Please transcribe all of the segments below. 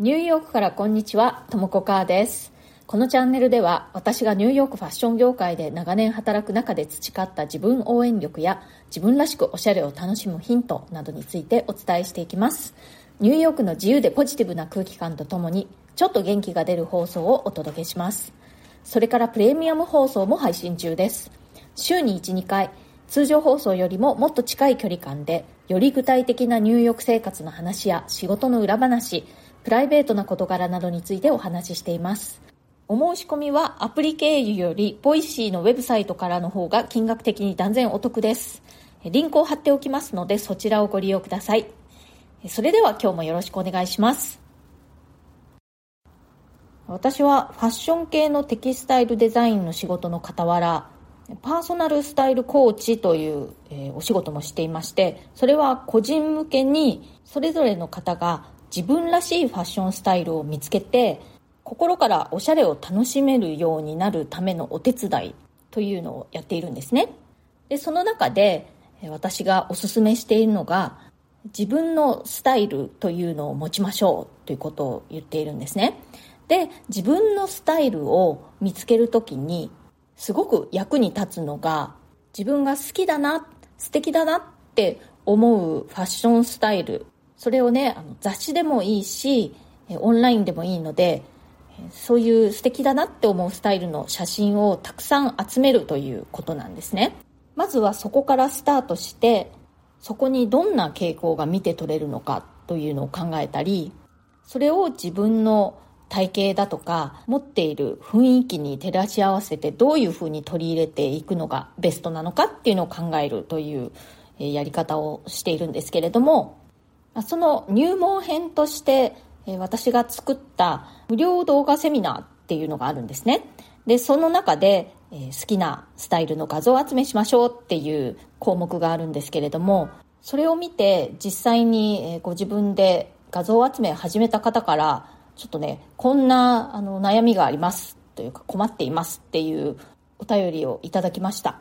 ニューヨークからこんにちは、ともこかーです。このチャンネルでは私がニューヨークファッション業界で長年働く中で培った自分応援力や自分らしくおしゃれを楽しむヒントなどについてお伝えしていきます。ニューヨークの自由でポジティブな空気感とともにちょっと元気が出る放送をお届けします。それからプレミアム放送も配信中です。週に1、2回、通常放送よりももっと近い距離感で、より具体的な入浴生活の話や仕事の裏話、プライベートな事柄などについてお話ししています。お申し込みはアプリ経由より、 Voicy のウェブサイトからの方が金額的に断然お得です。リンクを貼っておきますので、そちらをご利用ください。それでは今日もよろしくお願いします。私はファッション系のテキスタイルデザインの仕事の傍ら、パーソナルスタイルコーチという、えーお仕事もしていまして、それは個人向けにそれぞれの方が自分らしいファッションスタイルを見つけて、心からおしゃれを楽しめるようになるためのお手伝いというのをやっているんですね。で、その中で私がおすすめしているのが、自分のスタイルというのを持ちましょうということを言っているんですね。で、自分のスタイルを見つけるときに、すごく役に立つのが、自分が好きだな、素敵だなって思うファッションスタイル。それをね、あの雑誌でもいいし、オンラインでもいいので、そういう素敵だなって思うスタイルの写真をたくさん集めるということなんですね。まずはそこからスタートして、そこにどんな傾向が見て取れるのかというのを考えたり、それを自分の体型だとか持っている雰囲気に照らし合わせてどういうふうに取り入れていくのがベストなのかっていうのを考えるというやり方をしているんですけれどもその入門編として私が作った無料動画セミナーっていうのがあるんですね。でその中で好きなスタイルの画像集めしましょうっていう項目があるんですけれどもそれを見て実際にご自分で画像集め始めた方からちょっとねこんなあの悩みがありますというか困っていますっていうお便りをいただきました。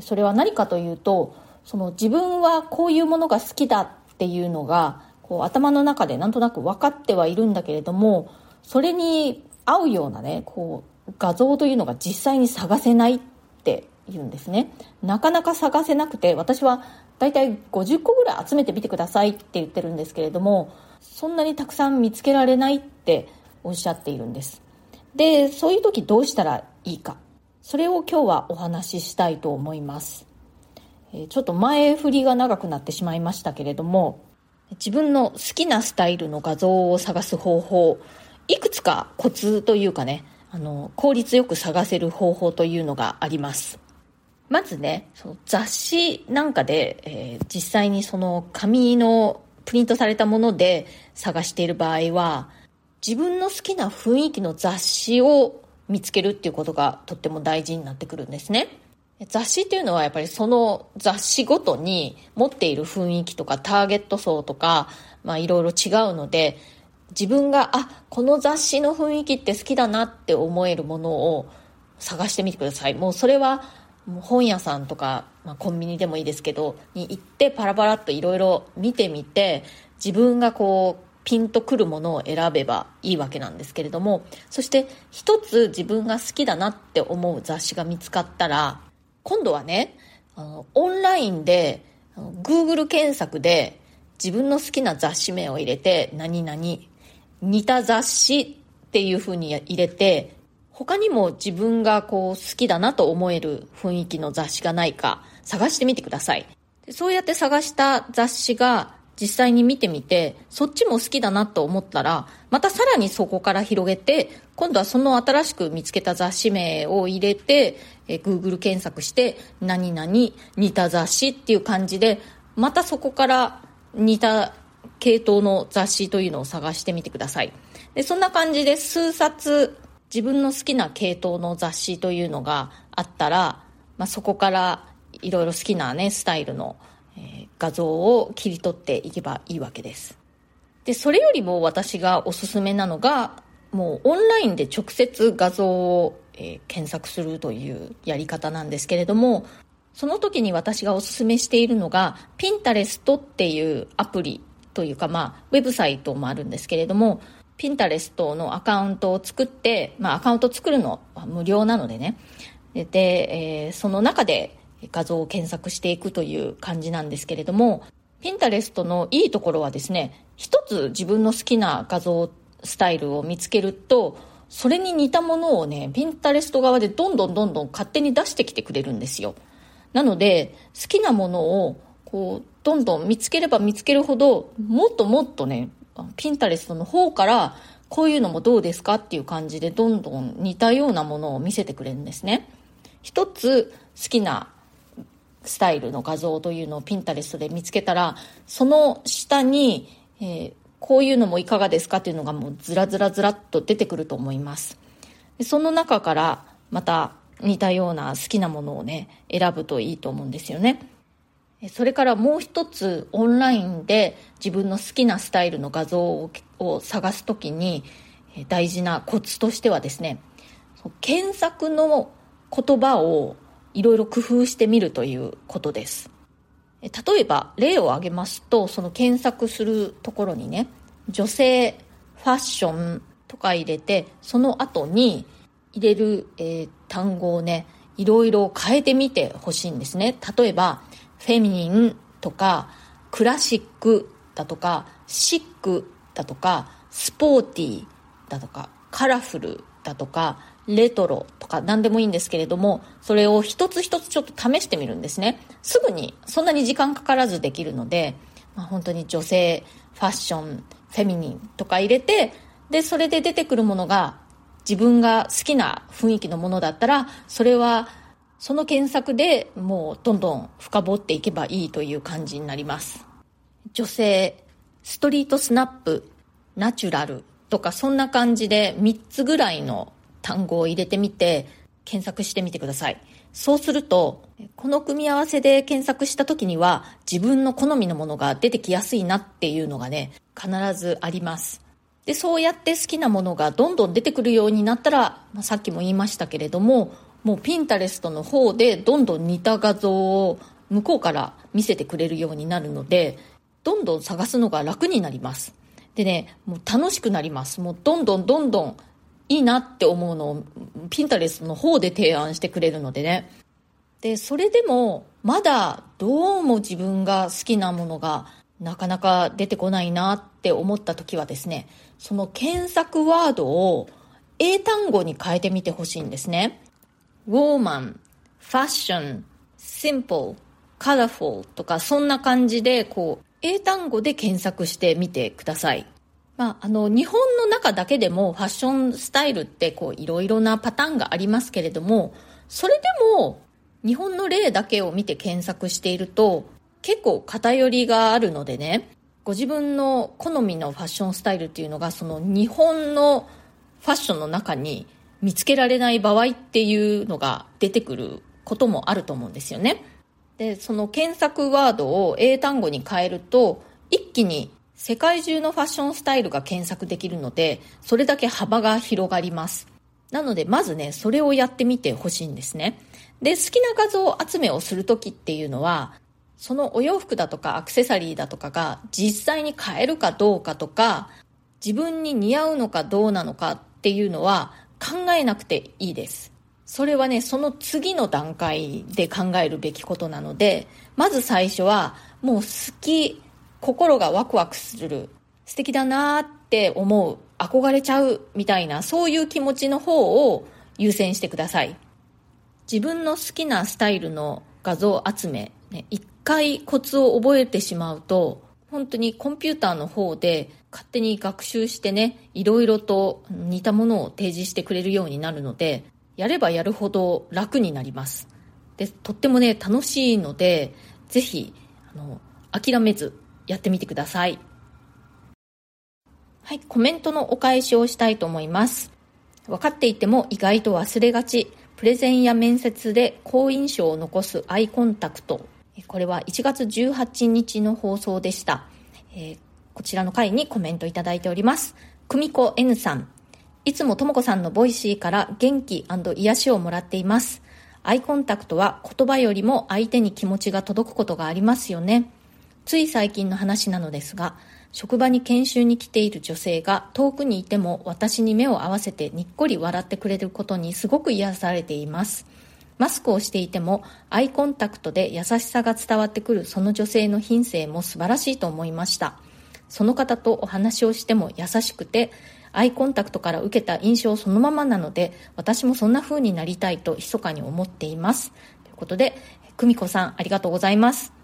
それは何かというとその自分はこういうものが好きだていうのがこう頭の中でなんとなく分かってはいるんだけれどもそれに合うようなねこう画像というのが実際に探せないって言うんですね。なかなか探せなくて私はだいたい50個ぐらい集めてみてくださいって言ってるんですけれどもそんなにたくさん見つけられないっておっしゃっているんです。でそういう時どうしたらいいか。それを今日はお話ししたいと思います。ちょっと前振りが長くなってしまいましたけれども自分の好きなスタイルの画像を探す方法いくつかコツというかねあの効率よく探せる方法というのがあります。まずねその雑誌なんかで、えー実際にその紙のプリントされたもので探している場合は自分の好きな雰囲気の雑誌を見つけるっていうことがとっても大事になってくるんですね。雑誌っていうのはやっぱりその雑誌ごとに持っている雰囲気とかターゲット層とかまあいろいろ違うので自分があこの雑誌の雰囲気って好きだなって思えるものを探してみてください。もうそれは本屋さんとか、まあ、コンビニでもいいですけどに行ってパラパラっといろいろ見てみて自分がこうピンとくるものを選べばいいわけなんですけれどもそして一つ自分が好きだなって思う雑誌が見つかったら今度はねあのオンラインで Google 検索で自分の好きな雑誌名を入れて何々似た雑誌っていう風に入れて他にも自分がこう好きだなと思える雰囲気の雑誌がないか探してみてください。そうやって探した雑誌が実際に見てみてそっちも好きだなと思ったらまたさらにそこから広げて今度はその新しく見つけた雑誌名を入れてえ Google 検索して何々似た雑誌っていう感じでまたそこから似た系統の雑誌というのを探してみてください。でそんな感じで数冊自分の好きな系統の雑誌というのがあったら、まあ、そこからいろいろ好きなねスタイルの、画像を切り取っていけばいいわけです。でそれよりも私がおすすめなのがもうオンラインで直接画像を、えー検索するというやり方なんですけれどもその時に私がおすすめしているのが Pinterest っていうアプリというかまあウェブサイトもあるんですけれどもピンタレストのアカウントを作って、まあ、アカウント作るのは無料なのでね。で、えー、その中で画像を検索していくという感じなんですけれどもピンタレストのいいところはですね一つ自分の好きな画像スタイルを見つけるとそれに似たものをねピンタレスト側でどんどんどんどん勝手に出してきてくれるんですよ。なので好きなものをこうどんどん見つければ見つけるほどもっともっとねピンタレストの方からこういうのもどうですかっていう感じでどんどん似たようなものを見せてくれるんですね。一つ好きなスタイルの画像というのをピンタレストで見つけたらその下に、えー、こういうのもいかがですかっていうのがもうずらずらずらっと出てくると思います。その中からまた似たような好きなものをね選ぶといいと思うんですよね。それからもう一つオンラインで自分の好きなスタイルの画像を探す時に大事なコツとしてはですね検索の言葉をいろいろ工夫してみるということです。例えば例を挙げますとその検索するところにね女性ファッションとか入れてその後に入れる、えー、単語をねいろいろ変えてみてほしいんですね。例えばフェミニンとかクラシックだとかシックだとかスポーティーだとかカラフルだとかレトロとか何でもいいんですけれどもそれを一つ一つちょっと試してみるんですね。すぐにそんなに時間かからずできるので、まあ、本当に女性ファッションフェミニンとか入れてでそれで出てくるものが自分が好きな雰囲気のものだったらそれはその検索でもうどんどん深掘っていけばいいという感じになります。女性ストリートスナップナチュラルとかそんな感じで3つぐらいの単語を入れてみて検索してみてください。そうするとこの組み合わせで検索した時には自分の好みのものが出てきやすいなっていうのがね必ずあります。でそうやって好きなものがどんどん出てくるようになったら、まあ、さっきも言いましたけれどももうピンタレストの方でどんどん似た画像を向こうから見せてくれるようになるのでどんどん探すのが楽になります。でねもう楽しくなります。もうどんどんどんどんいいなって思うのをピンタレスの方で提案してくれるのでねでそれでもまだどうも自分が好きなものがなかなか出てこないなって思った時はですねその検索ワードを英単語に変えてみてほしいんですねウォーマン、ファッション、シンプル、カラフルとかそんな感じでこう英単語で検索してみてください。まあ、あの日本の中だけでもファッションスタイルってこういろいろなパターンがありますけれどもそれでも日本の例だけを見て検索していると結構偏りがあるのでねご自分の好みのファッションスタイルっていうのがその日本のファッションの中に見つけられない場合っていうのが出てくることもあると思うんですよね。で、その検索ワードを英単語に変えると、一気に世界中のファッションスタイルが検索できるので、それだけ幅が広がります。なので、まずね、それをやってみてほしいんですね。で、好きな画像集めをするときっていうのは、そのお洋服だとかアクセサリーだとかが実際に買えるかどうかとか、自分に似合うのかどうなのかっていうのは考えなくていいです。それはね、その次の段階で考えるべきことなので、まず最初は、もう好き、心がワクワクする、素敵だなって思う、憧れちゃう、みたいな、そういう気持ちの方を優先してください。自分の好きなスタイルの画像集め、ね、一回コツを覚えてしまうと、本当にコンピューターの方で勝手に学習してね、いろいろと似たものを提示してくれるようになるので、やればやるほど楽になります。で、とってもね、楽しいので、ぜひ、あの、諦めずやってみてください。はい、コメントのお返しをしたいと思います。分かっていても意外と忘れがち。プレゼンや面接で好印象を残すアイコンタクトこれは1月18日の放送でした。えー、こちらの回にコメントいただいております。久美子 N さん。いつもともこさんの Voicy から元気癒しをもらっています。アイコンタクトは言葉よりも相手に気持ちが届くことがありますよね。つい最近の話なのですが、職場に研修に来ている女性が遠くにいても私に目を合わせてにっこり笑ってくれることにすごく癒されています。マスクをしていてもアイコンタクトで優しさが伝わってくるその女性の品性も素晴らしいと思いました。その方とお話をしても優しくてアイコンタクトから受けた印象そのままなので私もそんな風になりたいと密かに思っています。ということで久美子さんありがとうございます。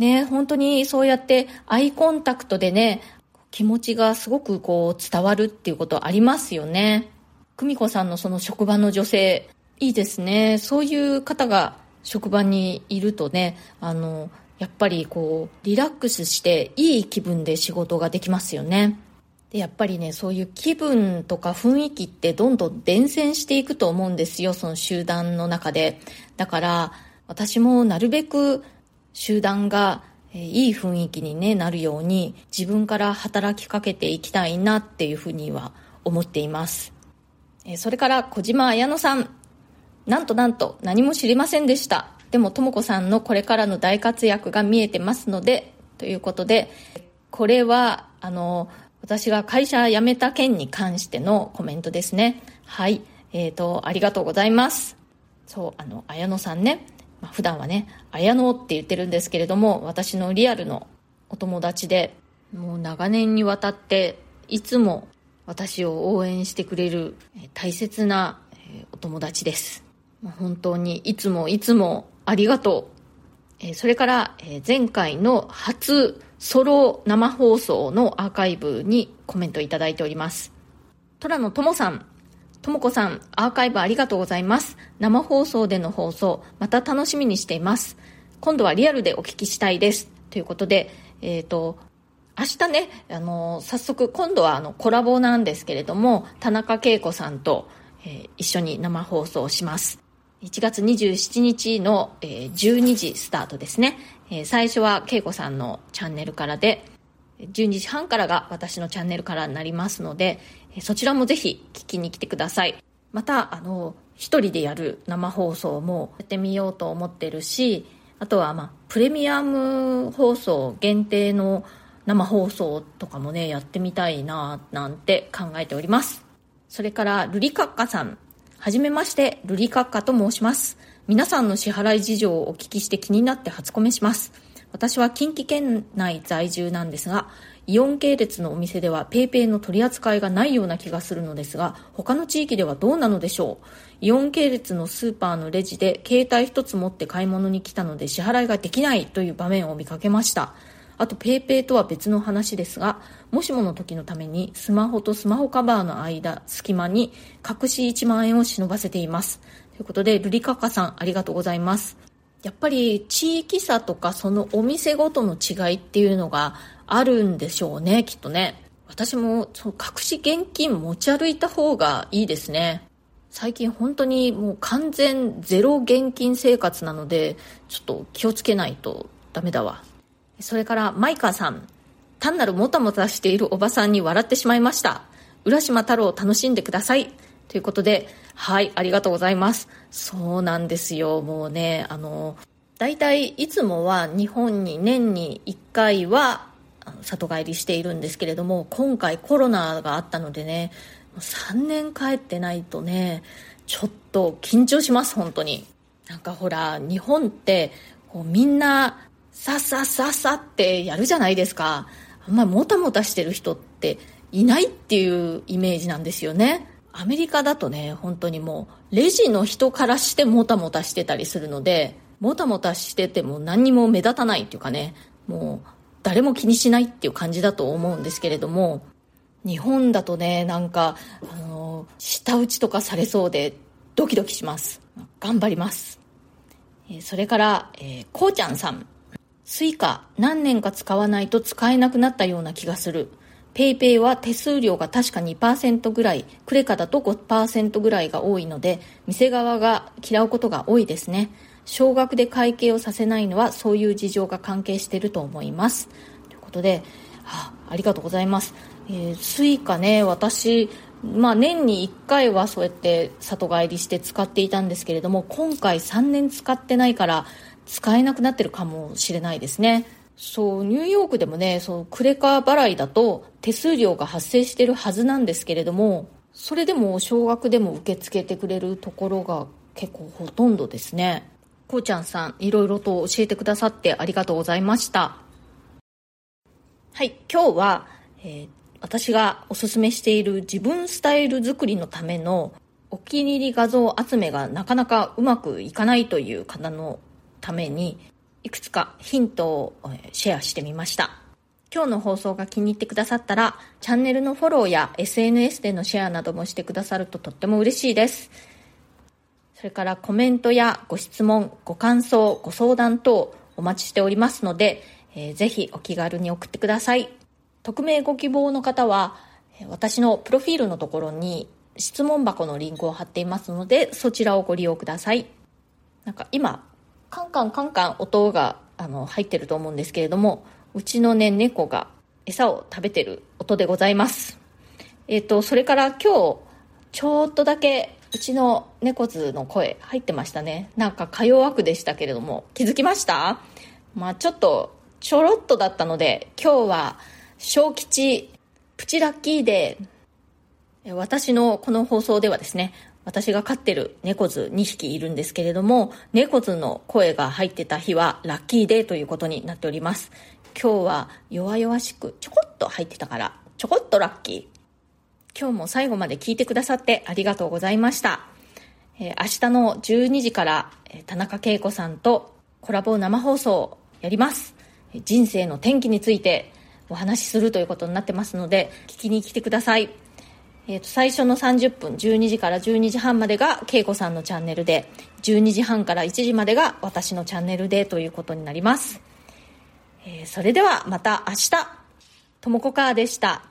ね、本当にそうやってアイコンタクトでね、気持ちがすごくこう伝わるっていうことありますよね。久美子さんのその職場の女性、いいですね。そういう方が職場にいるとね、あの、やっぱりこう、リラックスしていい気分で仕事ができますよね。で、やっぱりね、そういう気分とか雰囲気ってどんどん伝染していくと思うんですよ、その集団の中で。だから、私もなるべく集団がいい雰囲気に、ね、なるように自分から働きかけていきたいなっていうふうには思っています。それから小島綾乃さん。なんとなんと何も知りませんでした。でもとも子さんのこれからの大活躍が見えてますのでということでこれはあの私が会社辞めた件に関してのコメントですね。はい。えーと、ありがとうございます。そうあの綾乃さんね。まあ、普段はね、綾乃って言ってるんですけれども、私のリアルのお友達で、もう長年にわたって、いつも私を応援してくれる大切なお友達です。本当にいつもいつもありがとう。それから前回の初ソロ生放送のアーカイブにコメントいただいております。虎野智さん、ともこさん、アーカイブありがとうございます。生放送での放送、また楽しみにしています。今度はリアルでお聞きしたいです。ということで、えっ、ー、と、明日ね、あの、早速、今度はあの、コラボなんですけれども、田中恵子さんと、えー、一緒に生放送します。1月27日の、えー、12時スタートですね。えー、最初は恵子さんのチャンネルからで、12時半からが私のチャンネルからになりますので、そちらもぜひ聞きに来てください。また、あの、一人でやる生放送もやってみようと思ってるし、あとは、まあ、プレミアム放送限定の生放送とかもね、やってみたいな、なんて考えております。それから、ルリカッカさん。はじめまして、ルリカッカと申します。皆さんの支払い事情をお聞きして気になって初コメします。私は近畿圏内在住なんですが、イオン系列のお店では PayPay の取り扱いがないような気がするのですが、他の地域ではどうなのでしょう？イオン系列のスーパーのレジで携帯一つ持って買い物に来たので支払いができないという場面を見かけました。あと PayPay とは別の話ですが、もしもの時のためにスマホとスマホカバーの間、隙間に隠し1万円を忍ばせています。ということで、ルリカカさんありがとうございます。やっぱり地域差とかそのお店ごとの違いっていうのがあるんでしょうね、きっとね。私もその隠し現金持ち歩いた方がいいですね。最近本当にもう完全ゼロ現金生活なので、ちょっと気をつけないとダメだわ。それからマイカーさん。単なるもたもたしているおばさんに笑ってしまいました。浦島太郎楽しんでください。ということで、はい、ありがとうございます。そうなんですよ。もうね、あの、大体いつもは日本に年に1回は里帰りしているんですけれども、今回コロナがあったのでね、3年帰ってないとね、ちょっと緊張します、本当に。なんかほら、日本ってこうみんなさっさっさっさってやるじゃないですか。あんまりもたもたしてる人っていないっていうイメージなんですよね。アメリカだとね、本当にもう、レジの人からしてもたもたしてたりするので、もたもたしてても何にも目立たないっていうかね、もう、誰も気にしないっていう感じだと思うんですけれども、日本だとね、なんか、あの、舌打ちとかされそうで、ドキドキします。頑張ります。それから、えー、こうちゃんさん。 Suica、何年か使わないと使えなくなったような気がする。 PayPay は手数料が確か2%ぐらい、クレカだと5%ぐらいが多いので、店側が嫌うことが多いですね。少額で会計をさせないのはそういう事情が関係していると思います。ということで、あありがとうございます。えー、 Suica ね、私、まあ年に1回はそうやって里帰りして使っていたんですけれども、今回3年使ってないから使えなくなってるかもしれないですね。そうニューヨークでもねそのクレカ払いだと手数料が発生してるはずなんですけれどもそれでも少額でも受け付けてくれるところが結構ほとんどですね。こうちゃんさんいろいろと教えてくださってありがとうございました。はい今日は、えー、私がおすすめしている自分スタイル作りのためのお気に入り画像集めがなかなかうまくいかないという方のためにいくつかヒントをシェアしてみました。今日の放送が気に入ってくださったらチャンネルのフォローや SNS でのシェアなどもしてくださるととっても嬉しいです。それからコメントやご質問ご感想ご相談等お待ちしておりますので、えー、ぜひお気軽に送ってください。匿名ご希望の方は私のプロフィールのところに質問箱のリンクを貼っていますのでそちらをご利用ください。なんか今カンカンカンカン音があの入ってると思うんですけれどもうちのね猫が餌を食べてる音でございます。えっ、ー、とそれから今日ちょっとだけうちの猫図の声入ってましたね。なんかか弱くでしたけれども気づきました？まあちょっとちょろっとだったので今日は小吉プチラッキーデー。私のこの放送ではですね私が飼ってる猫図2匹いるんですけれども、猫図の声が入ってた日はラッキーデーということになっております。今日は弱々しくちょこっと入ってたから、ちょこっとラッキー。今日も最後まで聞いてくださってありがとうございました。えー、明日の12時から、え、田中恵子さんとコラボ生放送をやります。人生の転機についてお話しするということになってますので、聞きに来てください。えーと、最初の30分12時から12時半までが恵子さんのチャンネルで12時半から1時までが私のチャンネルでということになります、えー、それではまた明日。ともこかーでした。